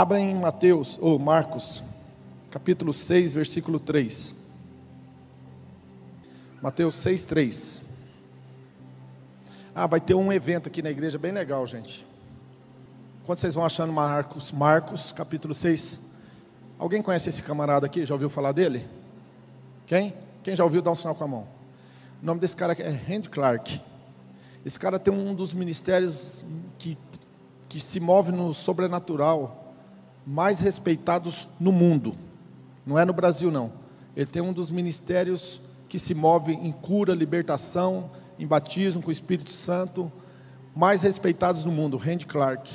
Abra em Mateus, ou Marcos, capítulo 6, versículo 3. Mateus 6, 3. Ah, vai ter um evento aqui na igreja bem legal, gente. Quando vocês vão achando Marcos, Marcos, capítulo 6. Alguém conhece esse camarada aqui? Já ouviu falar dele? Quem? Quem já ouviu, dá um sinal com a mão. O nome desse cara é Randy Clark. Esse cara tem um dos ministérios que, que se move no sobrenatural mais respeitados no mundo. Não é no Brasil, não. Ele tem um dos ministérios que se move em cura, libertação, em batismo com o Espírito Santo, mais respeitados no mundo, Randy Clark.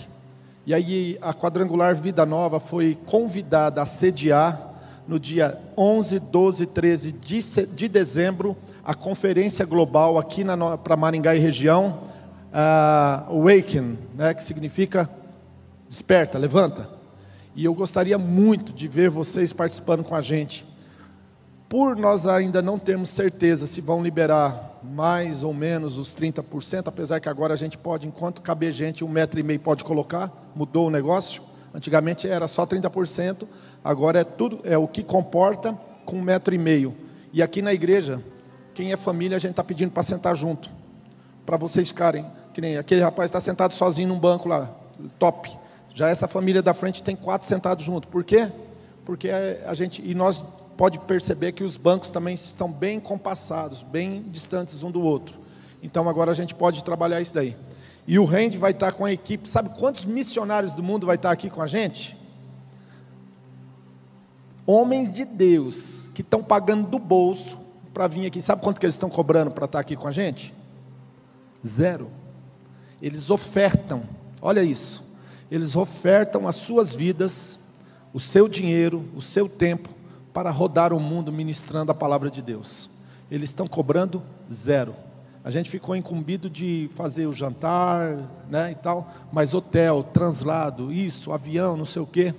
E aí a quadrangular Vida Nova foi convidada a sediar no dia 11, 12, 13 de, de dezembro a conferência global aqui para Maringá e região, uh, Awaken, né, que significa desperta, levanta. E eu gostaria muito de ver vocês participando com a gente. Por nós ainda não termos certeza se vão liberar mais ou menos os 30%, apesar que agora a gente pode, enquanto caber gente, um metro e meio pode colocar, mudou o negócio. Antigamente era só 30%, agora é tudo, é o que comporta com um metro e meio. E aqui na igreja, quem é família, a gente está pedindo para sentar junto. Para vocês ficarem. Que nem aquele rapaz está sentado sozinho num banco lá. Top. Já essa família da frente tem quatro sentados junto. Por quê? Porque a gente. E nós pode perceber que os bancos também estão bem compassados, bem distantes um do outro. Então agora a gente pode trabalhar isso daí. E o Rende vai estar com a equipe. Sabe quantos missionários do mundo vai estar aqui com a gente? Homens de Deus que estão pagando do bolso para vir aqui. Sabe quanto que eles estão cobrando para estar aqui com a gente? Zero. Eles ofertam, olha isso. Eles ofertam as suas vidas, o seu dinheiro, o seu tempo, para rodar o mundo ministrando a palavra de Deus. Eles estão cobrando zero. A gente ficou incumbido de fazer o jantar, né, e tal, mas hotel, translado, isso, avião, não sei o quê.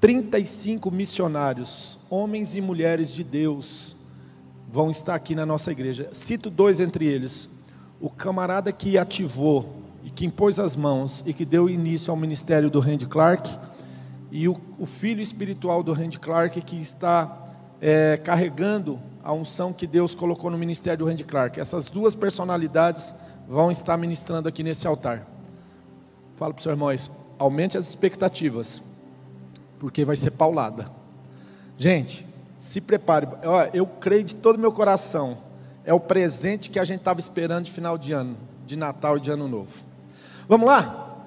35 missionários, homens e mulheres de Deus, vão estar aqui na nossa igreja. Cito dois entre eles. O camarada que ativou e que impôs as mãos e que deu início ao ministério do Randy Clark, e o, o filho espiritual do Randy Clark que está é, carregando a unção que Deus colocou no ministério do Randy Clark. Essas duas personalidades vão estar ministrando aqui nesse altar. Fala para os irmãos, aumente as expectativas, porque vai ser paulada. Gente, se prepare. Eu creio de todo meu coração. É o presente que a gente estava esperando de final de ano, de Natal e de Ano Novo. Vamos lá?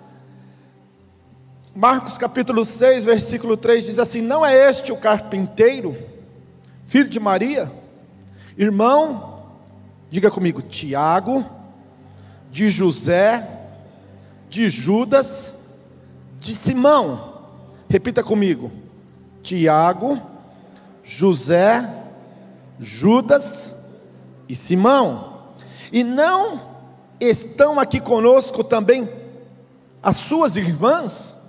Marcos capítulo 6, versículo 3 diz assim: Não é este o carpinteiro, filho de Maria, irmão, diga comigo, Tiago, de José, de Judas, de Simão. Repita comigo: Tiago, José, Judas e Simão. E não estão aqui conosco também as suas irmãs?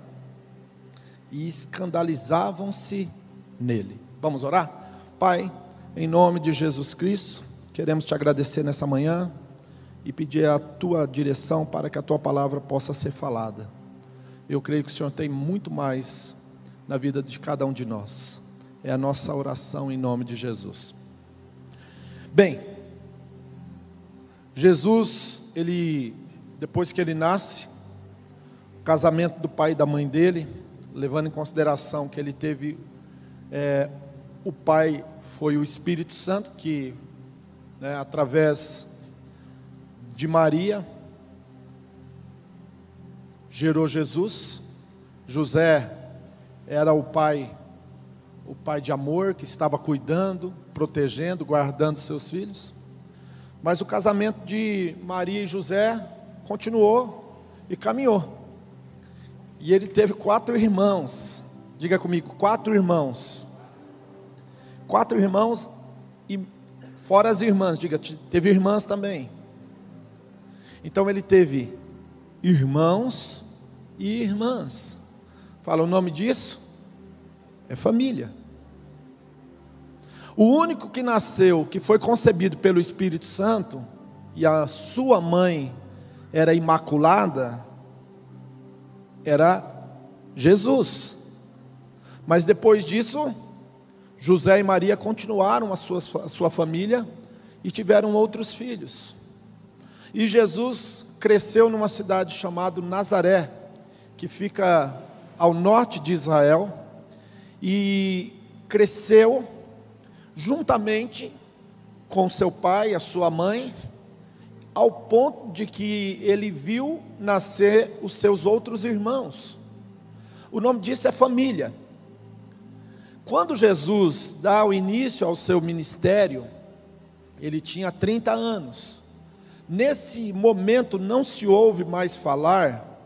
E escandalizavam-se nele. Vamos orar? Pai, em nome de Jesus Cristo, queremos te agradecer nessa manhã e pedir a tua direção para que a tua palavra possa ser falada. Eu creio que o Senhor tem muito mais na vida de cada um de nós. É a nossa oração em nome de Jesus. Bem, Jesus, ele, depois que ele nasce, casamento do pai e da mãe dele, levando em consideração que ele teve, é, o pai foi o Espírito Santo, que né, através de Maria gerou Jesus, José era o pai o pai de amor que estava cuidando, protegendo, guardando seus filhos. Mas o casamento de Maria e José continuou e caminhou. E ele teve quatro irmãos. Diga comigo, quatro irmãos. Quatro irmãos e fora as irmãs, diga, teve irmãs também. Então ele teve irmãos e irmãs. Fala o nome disso? É família. O único que nasceu, que foi concebido pelo Espírito Santo, e a sua mãe era imaculada, era Jesus. Mas depois disso, José e Maria continuaram a sua, a sua família e tiveram outros filhos. E Jesus cresceu numa cidade chamada Nazaré, que fica ao norte de Israel, e cresceu juntamente com seu pai, a sua mãe, ao ponto de que ele viu nascer os seus outros irmãos. O nome disso é família. Quando Jesus dá o início ao seu ministério, ele tinha 30 anos. Nesse momento não se ouve mais falar,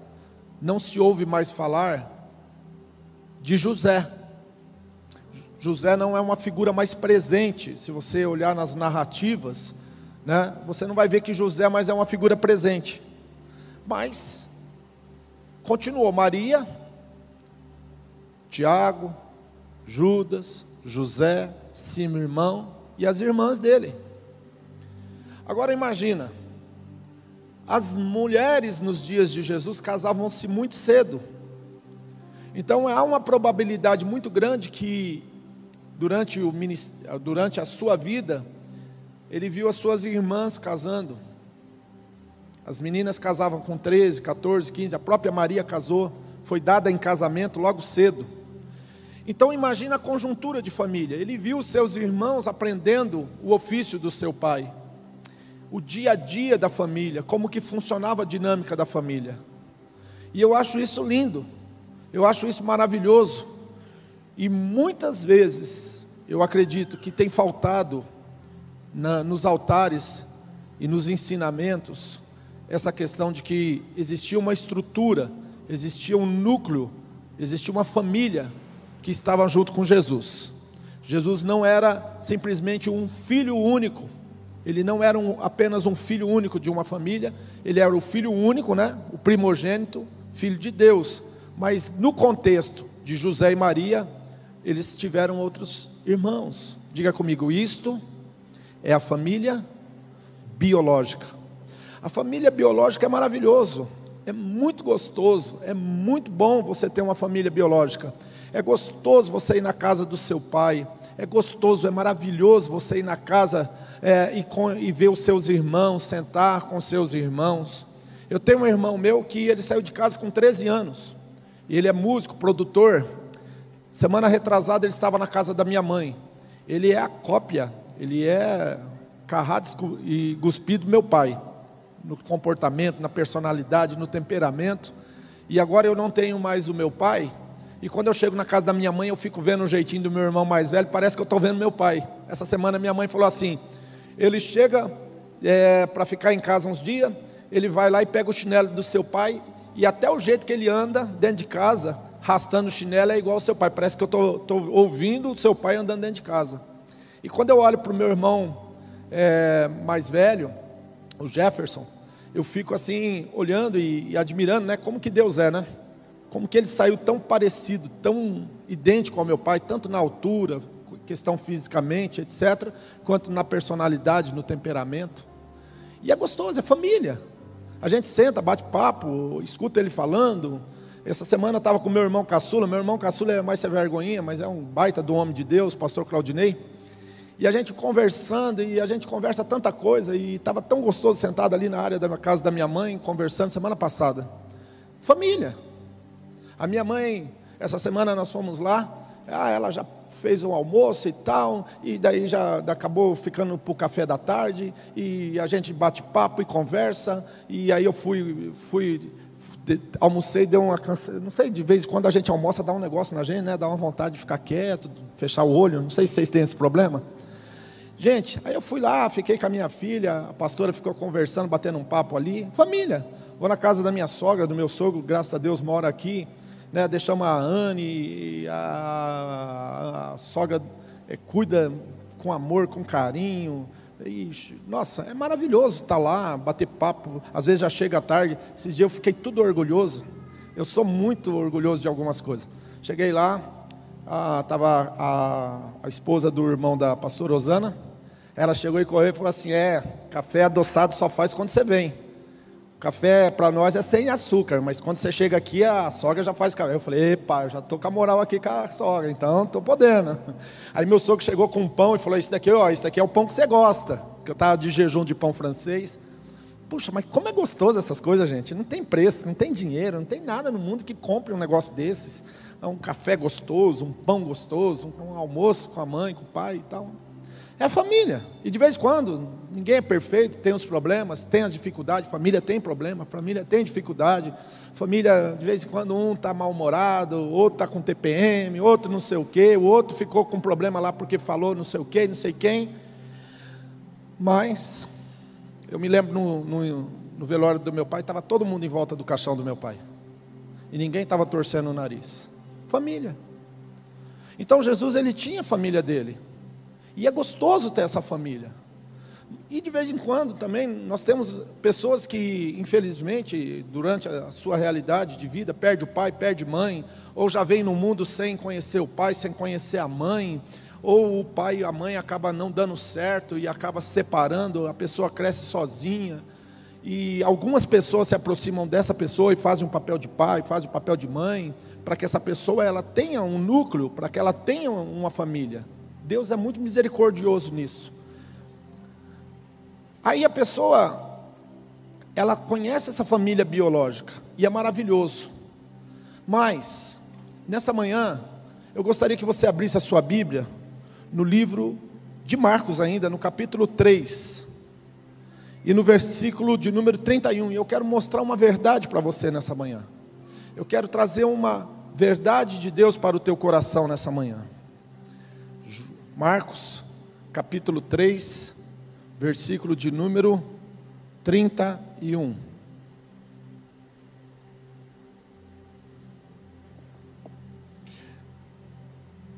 não se ouve mais falar de José. José não é uma figura mais presente. Se você olhar nas narrativas, né, você não vai ver que José mais é uma figura presente. Mas continuou Maria, Tiago, Judas, José, Simão irmão e as irmãs dele. Agora imagina, as mulheres nos dias de Jesus casavam-se muito cedo. Então há uma probabilidade muito grande que durante, o, durante a sua vida, ele viu as suas irmãs casando. As meninas casavam com 13, 14, 15, a própria Maria casou, foi dada em casamento logo cedo. Então imagina a conjuntura de família. Ele viu seus irmãos aprendendo o ofício do seu pai. O dia a dia da família, como que funcionava a dinâmica da família. E eu acho isso lindo. Eu acho isso maravilhoso. E muitas vezes eu acredito que tem faltado na, nos altares e nos ensinamentos essa questão de que existia uma estrutura, existia um núcleo, existia uma família que estava junto com Jesus. Jesus não era simplesmente um filho único, ele não era um, apenas um filho único de uma família, ele era o filho único, né? o primogênito, filho de Deus. Mas no contexto de José e Maria, eles tiveram outros irmãos. Diga comigo, isto é a família biológica. A família biológica é maravilhoso, é muito gostoso, é muito bom você ter uma família biológica. É gostoso você ir na casa do seu pai, é gostoso, é maravilhoso você ir na casa é, e, com, e ver os seus irmãos, sentar com seus irmãos. Eu tenho um irmão meu que ele saiu de casa com 13 anos. Ele é músico, produtor, Semana retrasada ele estava na casa da minha mãe. Ele é a cópia, ele é carrado e cuspido do meu pai, no comportamento, na personalidade, no temperamento. E agora eu não tenho mais o meu pai. E quando eu chego na casa da minha mãe, eu fico vendo o jeitinho do meu irmão mais velho, parece que eu estou vendo meu pai. Essa semana minha mãe falou assim: ele chega é, para ficar em casa uns dias, ele vai lá e pega o chinelo do seu pai, e até o jeito que ele anda dentro de casa, rastando chinelo é igual ao seu pai. Parece que eu estou ouvindo o seu pai andando dentro de casa. E quando eu olho para o meu irmão é, mais velho, o Jefferson, eu fico assim, olhando e, e, admirando, né? Como que Deus é, né? Como que ele saiu tão parecido, tão idêntico ao meu pai, tanto na altura, questão fisicamente, etc., quanto na personalidade, no temperamento. E é gostoso, é família. A gente senta, bate papo, escuta ele falando, essa semana eu estava com meu irmão caçula, meu irmão caçula é mais sem vergonhinha, mas é um baita do homem de Deus, pastor Claudinei. E a gente conversando, e a gente conversa tanta coisa, e estava tão gostoso sentado ali na área da casa da minha mãe, conversando semana passada. Família. A minha mãe, essa semana nós fomos lá, ah, ela já fez um almoço e tal, e daí já acabou ficando para o café da tarde, e a gente bate papo e conversa, e aí eu fui, fui almocei, deu uma cansa, não sei, de vez em quando a gente almoça, dá um negócio na gente, né? Dá uma vontade de ficar quieto, fechar o olho, não sei se vocês têm esse problema. Gente, aí eu fui lá, fiquei com a minha filha, a pastora ficou conversando, batendo um papo ali, família. Vou na casa da minha sogra, do meu sogro, graças a Deus mora aqui, né? Deixamos a Anne, a, a, sogra é, cuida com amor, com carinho, Ixi, nossa, é maravilhoso estar lá, bater papo. Às vezes já chega tarde. Esses dias eu fiquei tudo orgulhoso. Eu sou muito orgulhoso de algumas coisas. Cheguei lá, estava a, a, esposa do irmão da pastora Rosana. Ela chegou e correu e falou assim: É, café adoçado só faz quando você vem. Café para nós é sem açúcar, mas quando você chega aqui, a sogra já faz café. Eu falei, epa, já estou com a moral aqui com a sogra, então estou podendo. Aí meu sogro chegou com um pão e falou: Isso daqui, ó, isso daqui é o pão que você gosta. Que eu estava de jejum de pão francês. Puxa, mas como é gostoso essas coisas, gente. Não tem preço, não tem dinheiro, não tem nada no mundo que compre um negócio desses. É um café gostoso, um pão gostoso, um almoço com a mãe, com o pai e tal. É a família. E de vez em quando, ninguém é perfeito, tem os problemas, tem as dificuldades, família tem problema, família tem dificuldade. Família, de vez em quando, um está mal-humorado, outro está com TPM, outro não sei o quê, o outro ficou com problema lá porque falou não sei o quê, não sei quem. Mas, eu me lembro no, no, no velório do meu pai, estava todo mundo em volta do caixão do meu pai. E ninguém estava torcendo o nariz. Família. Então Jesus, ele tinha a família dele. E é gostoso ter essa família. E de vez em quando também nós temos pessoas que, infelizmente, durante a sua realidade de vida, perde o pai, perde mãe, ou já vem no mundo sem conhecer o pai, sem conhecer a mãe, ou o pai e a mãe acabam não dando certo e acaba separando, a pessoa cresce sozinha. E algumas pessoas se aproximam dessa pessoa e fazem um papel de pai, fazem o um papel de mãe, para que essa pessoa ela tenha um núcleo, para que ela tenha uma família. Deus é muito misericordioso nisso. Aí a pessoa, ela conhece essa família biológica e é maravilhoso. Mas, nessa manhã, eu gostaria que você abrisse a sua Bíblia no livro de Marcos, ainda, no capítulo 3, e no versículo de número 31. E eu quero mostrar uma verdade para você nessa manhã. Eu quero trazer uma verdade de Deus para o teu coração nessa manhã. Marcos, capítulo 3, versículo de número 31.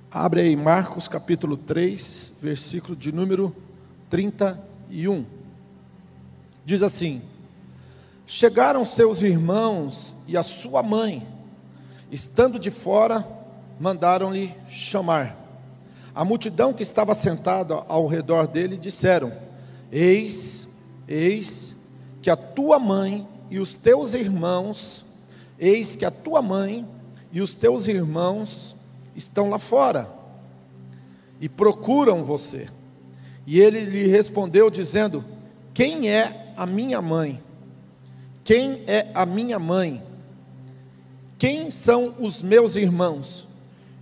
Abre aí Marcos capítulo 3, versículo de número 31. Diz assim: Chegaram seus irmãos e a sua mãe, estando de fora, mandaram-lhe chamar. A multidão que estava sentada ao redor dele disseram: Eis, eis que a tua mãe e os teus irmãos, eis que a tua mãe e os teus irmãos estão lá fora e procuram você. E ele lhe respondeu dizendo: Quem é a minha mãe? Quem é a minha mãe? Quem são os meus irmãos?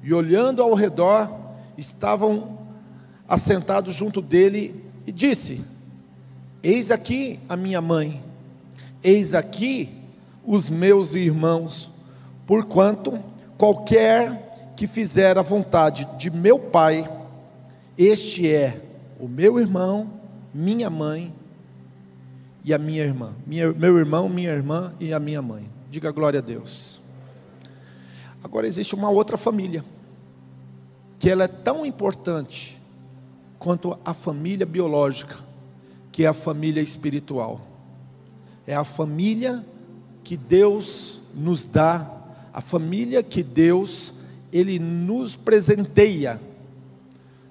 E olhando ao redor, estavam assentados junto dele e disse: Eis aqui a minha mãe, eis aqui os meus irmãos, porquanto qualquer que fizer a vontade de meu Pai, este é o meu irmão, minha mãe e a minha irmã. Minha, meu irmão, minha irmã e a minha mãe. Diga glória a Deus. Agora existe uma outra família que ela é tão importante quanto a família biológica, que é a família espiritual. É a família que Deus nos dá, a família que Deus ele nos presenteia.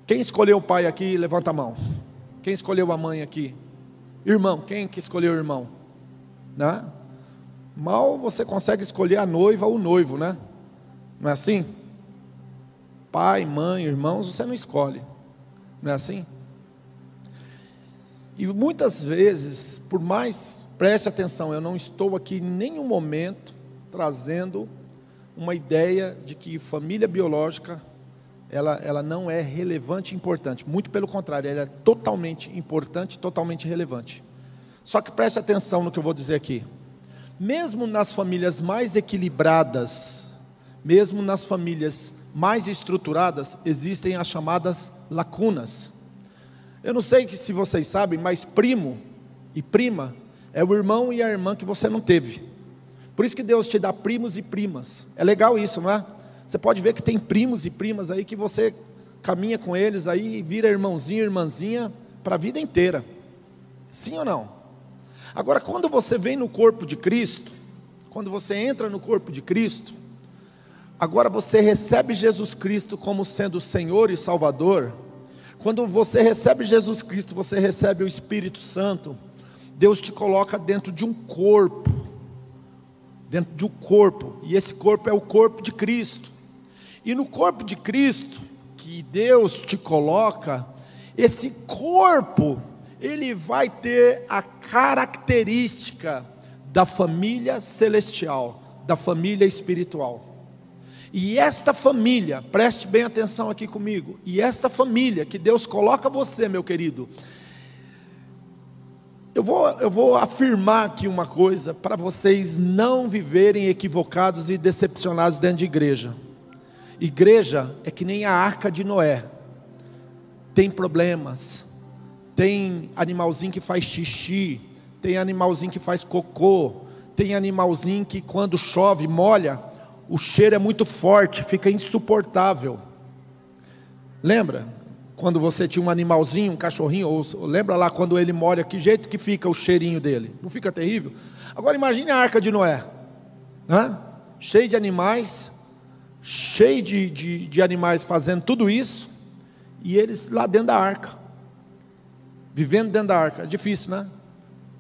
Quem escolheu o pai aqui, levanta a mão. Quem escolheu a mãe aqui? Irmão, quem que escolheu o irmão? Né? Mal você consegue escolher a noiva ou o noivo, né? Não é assim? Pai, mãe, irmãos, você não escolhe. Não é assim? E muitas vezes, por mais, preste atenção, eu não estou aqui em nenhum momento trazendo uma ideia de que família biológica ela, ela não é relevante e importante. Muito pelo contrário, ela é totalmente importante, totalmente relevante. Só que preste atenção no que eu vou dizer aqui. Mesmo nas famílias mais equilibradas, mesmo nas famílias mais estruturadas, existem as chamadas lacunas. Eu não sei se vocês sabem, mas primo e prima é o irmão e a irmã que você não teve. Por isso que Deus te dá primos e primas. É legal isso, não é? Você pode ver que tem primos e primas aí que você caminha com eles aí e vira irmãozinho, irmãzinha para a vida inteira. Sim ou não? Agora, quando você vem no corpo de Cristo, quando você entra no corpo de Cristo, Agora você recebe Jesus Cristo como sendo Senhor e Salvador. Quando você recebe Jesus Cristo, você recebe o Espírito Santo. Deus te coloca dentro de um corpo, dentro de um corpo, e esse corpo é o corpo de Cristo. E no corpo de Cristo, que Deus te coloca, esse corpo, ele vai ter a característica da família celestial, da família espiritual. E esta família, preste bem atenção aqui comigo, e esta família que Deus coloca você, meu querido, eu vou, eu vou afirmar aqui uma coisa para vocês não viverem equivocados e decepcionados dentro de igreja. Igreja é que nem a arca de Noé, tem problemas, tem animalzinho que faz xixi, tem animalzinho que faz cocô, tem animalzinho que quando chove molha, o cheiro é muito forte, fica insuportável. Lembra? Quando você tinha um animalzinho, um cachorrinho, ou lembra lá quando ele molha, que jeito que fica o cheirinho dele? Não fica terrível? Agora imagine a arca de Noé, né? cheio de animais, cheio de, de, de animais fazendo tudo isso, e eles lá dentro da arca, vivendo dentro da arca. É difícil, né?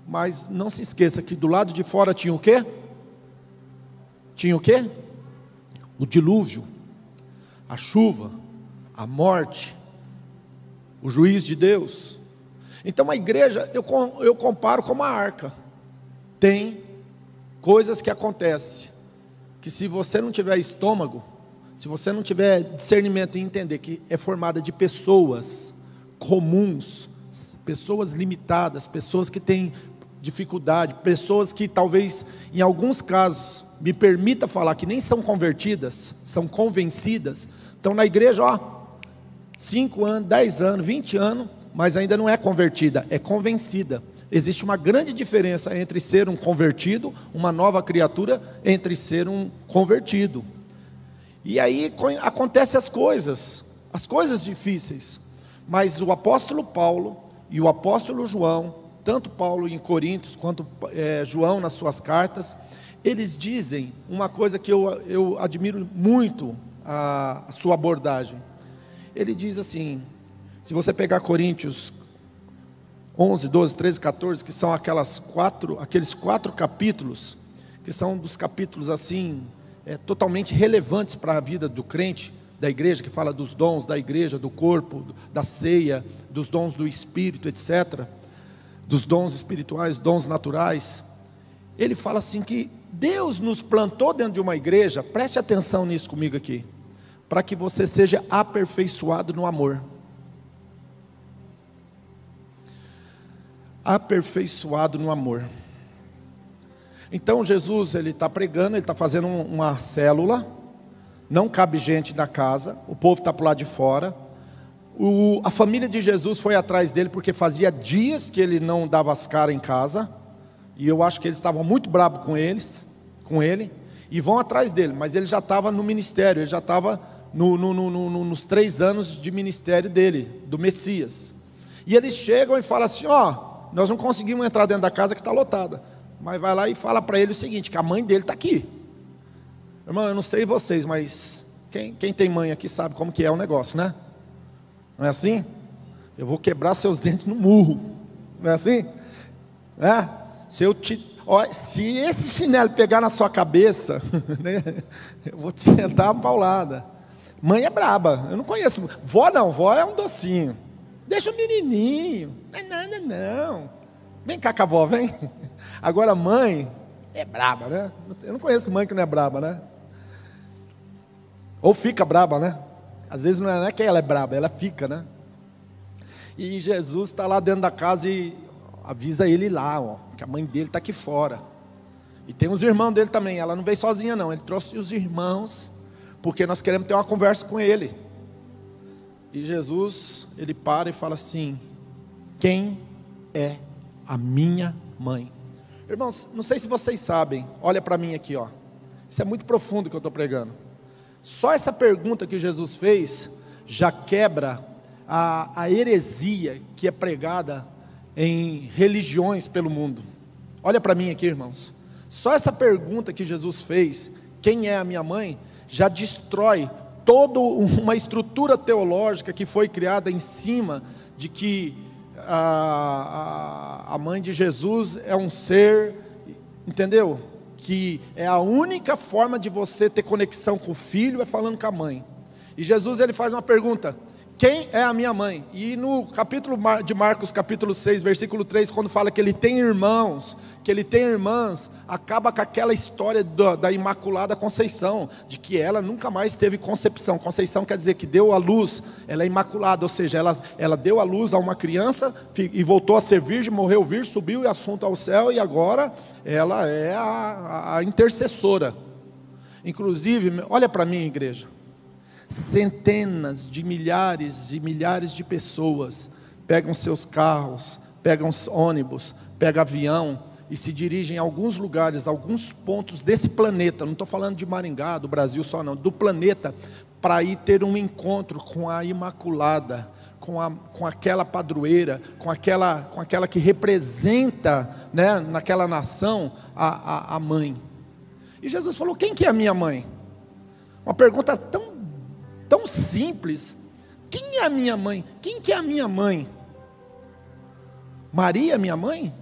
Mas não se esqueça que do lado de fora tinha o quê? Tinha o quê? O dilúvio, a chuva, a morte, o juiz de Deus. Então a igreja, eu, eu comparo com uma arca. Tem coisas que acontecem, que se você não tiver estômago, se você não tiver discernimento e entender que é formada de pessoas comuns, pessoas limitadas, pessoas que têm dificuldade, pessoas que talvez, em alguns casos, me permita falar que nem são convertidas, são convencidas, estão na igreja, ó, 5 anos, 10 anos, 20 anos, mas ainda não é convertida, é convencida. Existe uma grande diferença entre ser um convertido, uma nova criatura, entre ser um convertido. E aí acontecem as coisas, as coisas difíceis. Mas o apóstolo Paulo e o apóstolo João tanto Paulo em Coríntios quanto é, João nas suas cartas, eles dizem uma coisa que eu, eu admiro muito a, a sua abordagem. Ele diz assim: se você pegar Coríntios 11, 12, 13, 14, que são aquelas quatro, aqueles quatro capítulos, que são dos capítulos assim, é, totalmente relevantes para a vida do crente, da igreja, que fala dos dons da igreja, do corpo, da ceia, dos dons do espírito, etc dos dons espirituais, dons naturais, ele fala assim que Deus nos plantou dentro de uma igreja, preste atenção nisso comigo aqui, para que você seja aperfeiçoado no amor. Aperfeiçoado no amor. Então Jesus ele está pregando, ele está fazendo uma célula, não cabe gente na casa, o povo está para lado de fora. O, a família de Jesus foi atrás dele porque fazia dias que ele não dava as caras em casa. E eu acho que eles estavam muito bravos com eles, com ele, e vão atrás dele. Mas ele já estava no ministério, ele já estava no, no, no, nos três anos de ministério dele, do Messias. E eles chegam e falam assim: ó, oh, nós não conseguimos entrar dentro da casa que está lotada. Mas vai lá e fala para ele o seguinte: que a mãe dele está aqui. Irmão, eu não sei vocês, mas quem, quem tem mãe aqui sabe como que é o negócio, né? Não é assim? Eu vou quebrar seus dentes no murro. Não é assim? É? Se eu te. Ó, se esse chinelo pegar na sua cabeça, né, eu vou te dar uma paulada. Mãe é braba. Eu não conheço. Vó não, vó é um docinho. Deixa o menininho. Não é nada, não. Vem cá com a vó, vem. Agora, mãe é braba, né? Eu não conheço mãe que não é braba, né? Ou fica braba, né? Às vezes não é que ela é braba, ela fica, né? E Jesus está lá dentro da casa e avisa ele lá, ó, que a mãe dele está aqui fora. E tem os irmãos dele também. Ela não veio sozinha, não. Ele trouxe os irmãos, porque nós queremos ter uma conversa com ele. E Jesus, ele para e fala assim: Quem é a minha mãe? Irmãos, não sei se vocês sabem, olha para mim aqui, ó. Isso é muito profundo que eu estou pregando. Só essa pergunta que Jesus fez já quebra a, a heresia que é pregada em religiões pelo mundo. Olha para mim aqui, irmãos. Só essa pergunta que Jesus fez, quem é a minha mãe, já destrói toda uma estrutura teológica que foi criada em cima de que a, a, a mãe de Jesus é um ser, entendeu? Que é a única forma de você ter conexão com o filho é falando com a mãe. E Jesus ele faz uma pergunta: quem é a minha mãe? E no capítulo de Marcos, capítulo 6, versículo 3, quando fala que ele tem irmãos, que ele tem irmãs, acaba com aquela história da, da, Imaculada Conceição, de que ela nunca mais teve concepção. Conceição quer dizer que deu a luz, ela é imaculada, ou seja, ela, ela deu a luz a uma criança e voltou a ser virgem, morreu virgem, subiu e assunto ao céu, e agora ela é a, a intercessora. Inclusive, olha para mim, igreja centenas de milhares e milhares de pessoas pegam seus carros, pegam ônibus, pegam avião e se dirigem a alguns lugares, a alguns pontos desse planeta. Não estou falando de Maringá, do Brasil só não, do planeta, para ir ter um encontro com a Imaculada, com, a, com aquela padroeira, com aquela, com aquela que representa, né, naquela nação, a, a, a mãe. E Jesus falou: quem que é a minha mãe? Uma pergunta tão tão simples. Quem é a minha mãe? Quem que é a minha mãe? Maria, minha mãe?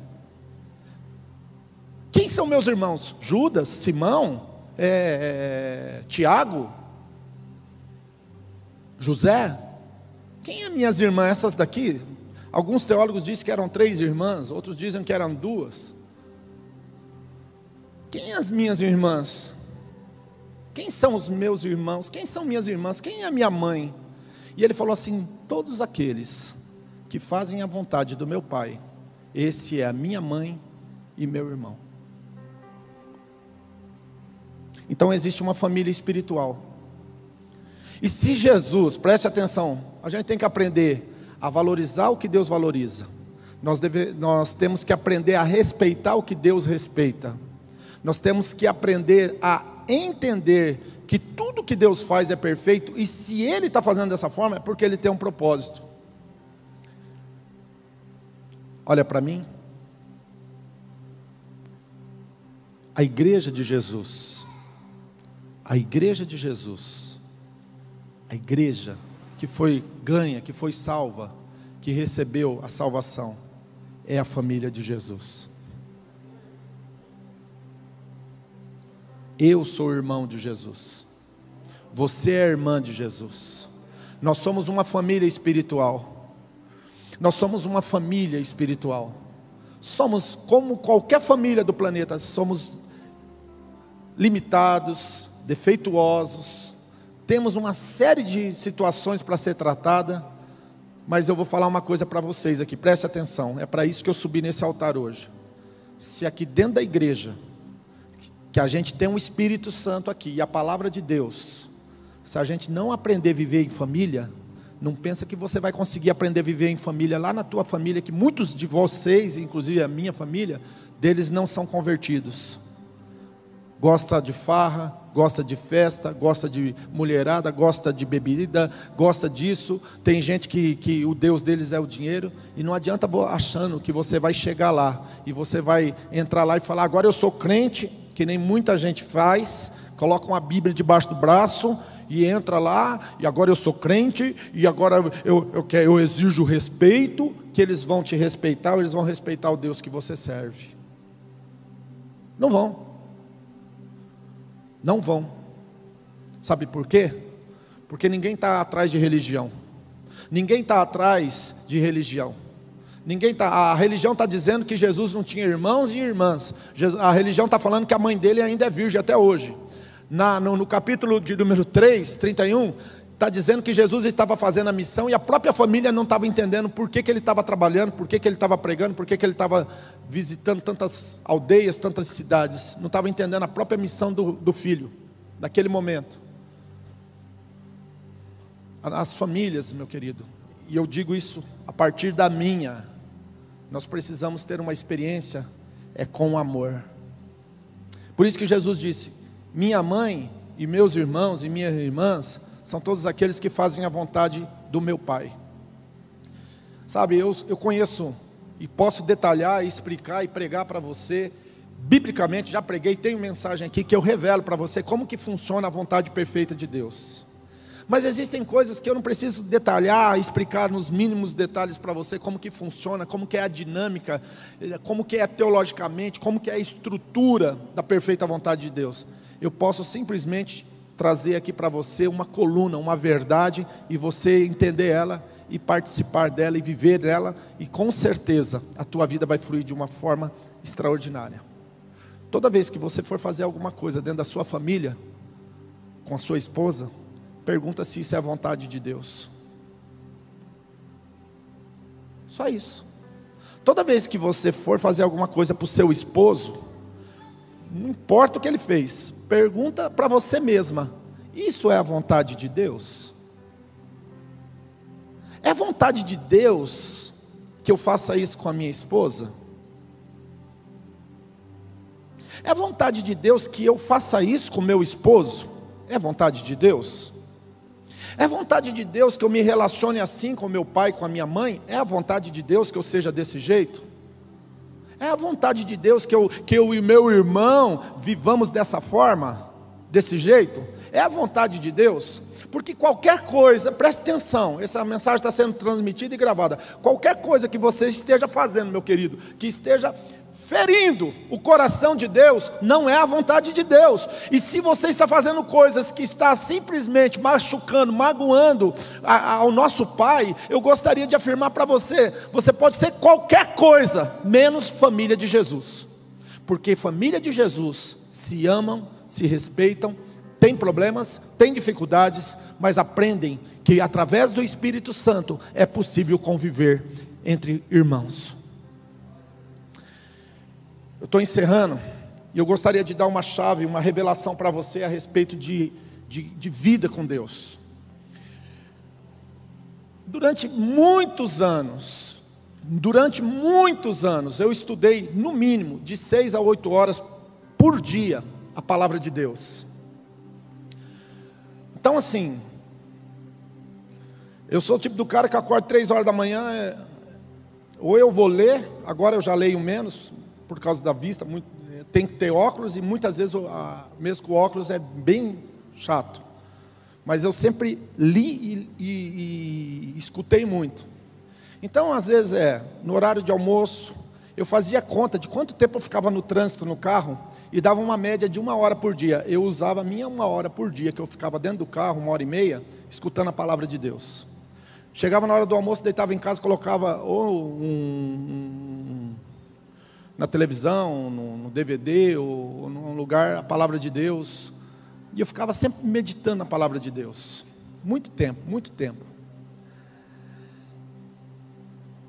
Quem são meus irmãos? Judas, Simão, é, é, Tiago, José? Quem é minhas irmãs? Essas daqui? Alguns teólogos dizem que eram três irmãs, outros dizem que eram duas. Quem é as minhas irmãs? Quem são os meus irmãos? Quem são minhas irmãs? Quem é minha mãe? E ele falou assim: Todos aqueles que fazem a vontade do meu Pai, esse é a minha mãe e meu irmão. Então existe uma família espiritual. E se Jesus, preste atenção, a gente tem que aprender a valorizar o que Deus valoriza. Nós, deve, nós temos que aprender a respeitar o que Deus respeita. Nós temos que aprender a entender que tudo que Deus faz é perfeito, e se Ele está fazendo dessa forma, é porque Ele tem um propósito. Olha para mim. A igreja de Jesus, a igreja de Jesus, a igreja que foi ganha, que foi salva, que recebeu a salvação, é a família de Jesus. Eu sou irmão de Jesus. Você é irmã de Jesus. Nós somos uma família espiritual. Nós somos uma família espiritual. Somos como qualquer família do planeta, somos limitados, defeituosos, temos uma série de situações para ser tratada, mas eu vou falar uma coisa para vocês aqui, preste atenção, é para isso que eu subi nesse altar hoje. Se aqui dentro da igreja que a gente tem um Espírito Santo aqui e a palavra de Deus. Se a gente não aprender a viver em família, não pensa que você vai conseguir aprender a viver em família lá na tua família, que muitos de vocês, inclusive a minha família, deles não são convertidos. Gosta de farra, gosta de festa, gosta de mulherada, gosta de bebida, gosta disso. Tem gente que, que o Deus deles é o dinheiro, e não adianta achando que você vai chegar lá e você vai entrar lá e falar: agora eu sou crente, que nem muita gente faz, coloca uma Bíblia debaixo do braço e entra lá, e agora eu sou crente, e agora eu, eu, quero, eu exijo respeito, que eles vão te respeitar, ou eles vão respeitar o Deus que você serve. Não vão. Não vão. Sabe por quê? Porque ninguém está atrás de religião. Ninguém está atrás de religião. Ninguém tá, a religião está dizendo que Jesus não tinha irmãos e irmãs. A religião está falando que a mãe dele ainda é virgem até hoje. Na, no, no capítulo de número 3, 31, está dizendo que Jesus estava fazendo a missão e a própria família não estava entendendo por que, que ele estava trabalhando, por que, que ele estava pregando, por que, que ele estava visitando tantas aldeias, tantas cidades. Não estava entendendo a própria missão do, do filho, naquele momento. As famílias, meu querido, e eu digo isso a partir da minha, nós precisamos ter uma experiência é com amor. Por isso que Jesus disse: Minha mãe e meus irmãos e minhas irmãs são todos aqueles que fazem a vontade do meu Pai. Sabe, eu, eu conheço e posso detalhar, explicar e pregar para você, biblicamente, já preguei, tenho mensagem aqui que eu revelo para você como que funciona a vontade perfeita de Deus. Mas existem coisas que eu não preciso detalhar, explicar nos mínimos detalhes para você como que funciona, como que é a dinâmica, como que é teologicamente, como que é a estrutura da perfeita vontade de Deus. Eu posso simplesmente trazer aqui para você uma coluna, uma verdade e você entender ela e participar dela e viver dela e com certeza a tua vida vai fluir de uma forma extraordinária. Toda vez que você for fazer alguma coisa dentro da sua família, com a sua esposa, pergunta se isso é a vontade de Deus. Só isso. Toda vez que você for fazer alguma coisa para o seu esposo, não importa o que ele fez, pergunta para você mesma: isso é a vontade de Deus? É vontade de Deus que eu faça isso com a minha esposa? É vontade de Deus que eu faça isso com meu esposo? É vontade de Deus? É vontade de Deus que eu me relacione assim com meu pai, com a minha mãe? É a vontade de Deus que eu seja desse jeito? É a vontade de Deus que eu, que eu e meu irmão vivamos dessa forma, desse jeito? É a vontade de Deus? Porque qualquer coisa, preste atenção, essa mensagem está sendo transmitida e gravada. Qualquer coisa que você esteja fazendo, meu querido, que esteja ferindo o coração de Deus, não é a vontade de Deus. E se você está fazendo coisas que está simplesmente machucando, magoando a, a, ao nosso Pai, eu gostaria de afirmar para você: você pode ser qualquer coisa, menos família de Jesus. Porque família de Jesus se amam, se respeitam, têm problemas, têm dificuldades, mas aprendem que através do Espírito Santo é possível conviver entre irmãos. Eu estou encerrando e eu gostaria de dar uma chave, uma revelação para você a respeito de, de, de vida com Deus. Durante muitos anos, durante muitos anos, eu estudei no mínimo de seis a oito horas por dia a palavra de Deus. Então, assim, eu sou o tipo do cara que acorda três horas da manhã, é, ou eu vou ler, agora eu já leio menos, por causa da vista, muito, é, tem que ter óculos e muitas vezes, a, mesmo com óculos, é bem chato. Mas eu sempre li e, e, e escutei muito. Então, às vezes, é no horário de almoço, eu fazia conta de quanto tempo eu ficava no trânsito no carro e dava uma média de uma hora por dia. Eu usava a minha uma hora por dia, que eu ficava dentro do carro, uma hora e meia, escutando a palavra de Deus. Chegava na hora do almoço, deitava em casa, colocava ou um, na televisão, no, no DVD, ou, ou num lugar, a palavra de Deus. E eu ficava sempre meditando na palavra de Deus. Muito tempo, muito tempo.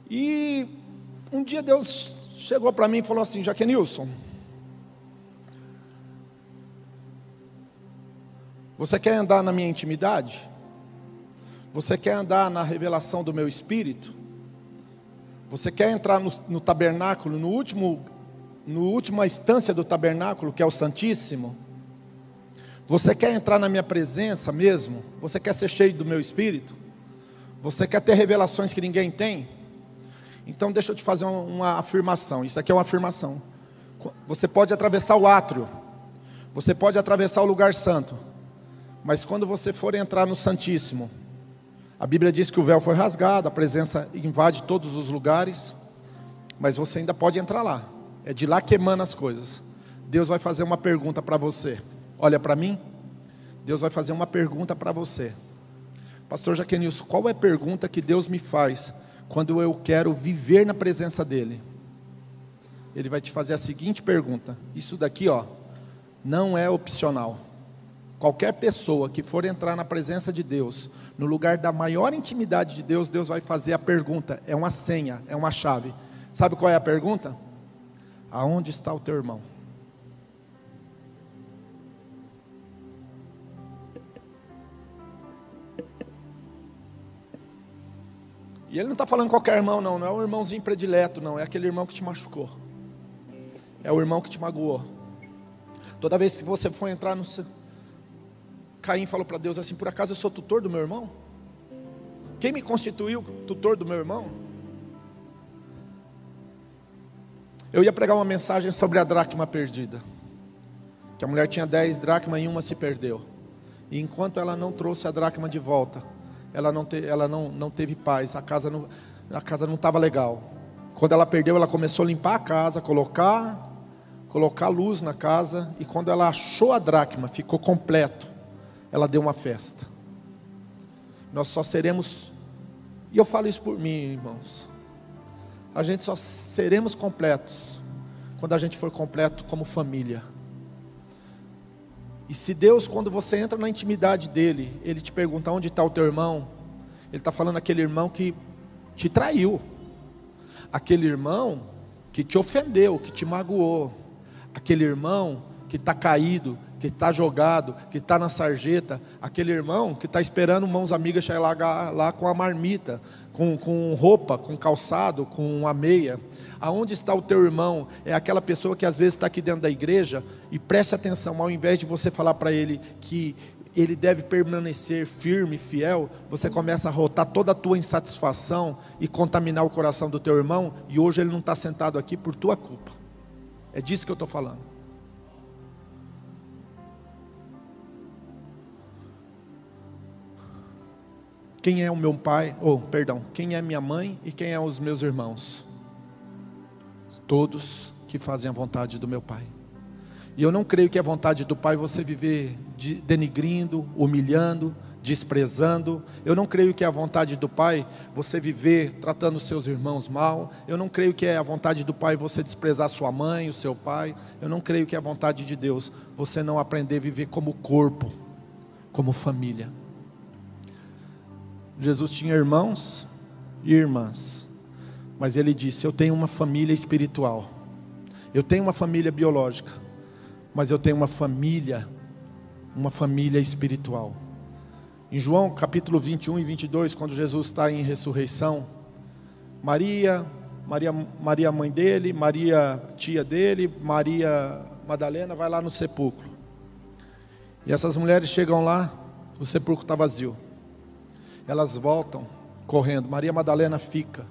E um dia Deus chegou para mim e falou assim: Jaquenilson, você quer andar na minha intimidade? Você quer andar na revelação do meu espírito? Você quer entrar no, no tabernáculo, no último, no última instância do tabernáculo, que é o Santíssimo? Você quer entrar na minha presença mesmo? Você quer ser cheio do meu espírito? Você quer ter revelações que ninguém tem? Então deixa eu te fazer uma afirmação. Isso aqui é uma afirmação. Você pode atravessar o átrio. Você pode atravessar o lugar santo. Mas quando você for entrar no Santíssimo, a Bíblia diz que o véu foi rasgado, a presença invade todos os lugares, mas você ainda pode entrar lá. É de lá que emana as coisas. Deus vai fazer uma pergunta para você. Olha para mim. Deus vai fazer uma pergunta para você. Pastor Jaquenilson, qual é a pergunta que Deus me faz quando eu quero viver na presença dEle? Ele vai te fazer a seguinte pergunta. Isso daqui, ó, não é opcional. Qualquer pessoa que for entrar na presença de Deus, no lugar da maior intimidade de Deus, Deus vai fazer a pergunta, é uma senha, é uma chave. Sabe qual é a pergunta? Aonde está o teu irmão? E ele não está falando qualquer irmão, não, não é um irmãozinho predileto, não, é aquele irmão que te machucou, é o irmão que te magoou. Toda vez que você for entrar no seu, Caim falou para Deus assim: Por acaso eu sou tutor do meu irmão? Quem me constituiu tutor do meu irmão? Eu ia pregar uma mensagem sobre a dracma perdida. Que a mulher tinha dez dracmas e uma se perdeu. E enquanto ela não trouxe a dracma de volta, ela não, te, ela não, não teve paz, a casa não a casa não estava legal. Quando ela perdeu, ela começou a limpar a casa, colocar colocar luz na casa, e quando ela achou a dracma, ficou completo, ela deu uma festa. Nós só seremos, e eu falo isso por mim, irmãos, a gente só seremos completos quando a gente for completo como família. E se Deus, quando você entra na intimidade dele, ele te pergunta onde está o teu irmão, ele está falando aquele irmão que te traiu, aquele irmão que te ofendeu, que te magoou, aquele irmão que está caído, que está jogado, que está na sarjeta, aquele irmão que está esperando mãos amigas chegar lá, lá com a marmita, com, com roupa, com calçado, com uma meia. Aonde está o teu irmão? É aquela pessoa que às vezes está aqui dentro da igreja e preste atenção, ao invés de você falar para ele que ele deve permanecer firme, fiel, você começa a rotar toda a tua insatisfação e contaminar o coração do teu irmão, e hoje ele não está sentado aqui por tua culpa. É disso que eu estou falando. Quem é o meu pai, ou oh, perdão, quem é minha mãe e quem é os meus irmãos? Todos que fazem a vontade do meu pai. E eu não creio que é vontade do Pai você viver denigrindo, humilhando, desprezando. Eu não creio que é a vontade do Pai você viver tratando seus irmãos mal. Eu não creio que é a vontade do Pai você desprezar sua mãe, o seu pai. Eu não creio que é a vontade de Deus você não aprender a viver como corpo, como família. Jesus tinha irmãos e irmãs, mas ele disse: Eu tenho uma família espiritual, eu tenho uma família biológica mas eu tenho uma família, uma família espiritual. Em João capítulo 21 e 22, quando Jesus está em ressurreição, Maria, Maria, Maria mãe dele, Maria tia dele, Maria Madalena vai lá no sepulcro. E essas mulheres chegam lá, o sepulcro está vazio. Elas voltam correndo. Maria Madalena fica.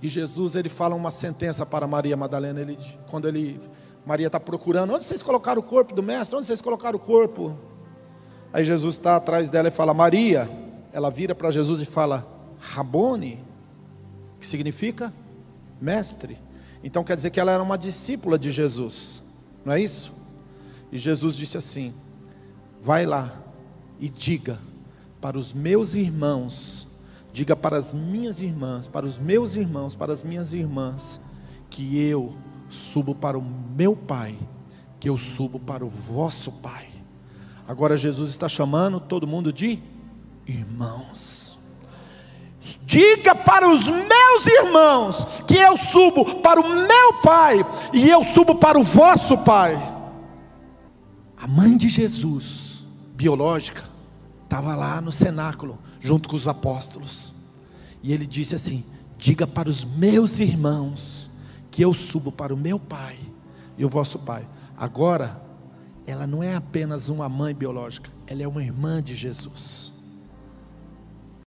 E Jesus ele fala uma sentença para Maria Madalena, ele, quando ele Maria está procurando: onde vocês colocaram o corpo do mestre? Onde vocês colocaram o corpo? Aí Jesus está atrás dela e fala: Maria. Ela vira para Jesus e fala: Rabone, que significa mestre. Então quer dizer que ela era uma discípula de Jesus, não é isso? E Jesus disse assim: Vai lá e diga para os meus irmãos, diga para as minhas irmãs, para os meus irmãos, para as minhas irmãs, que eu subo para o meu Pai, que eu subo para o vosso Pai. Agora Jesus está chamando todo mundo de irmãos. Diga para os meus irmãos que eu subo para o meu Pai e eu subo para o vosso Pai. A mãe de Jesus, biológica, estava lá no cenáculo, junto com os apóstolos. E ele disse assim: Diga para os meus irmãos que eu subo para o meu pai e o vosso pai. Agora, ela não é apenas uma mãe biológica, ela é uma irmã de Jesus.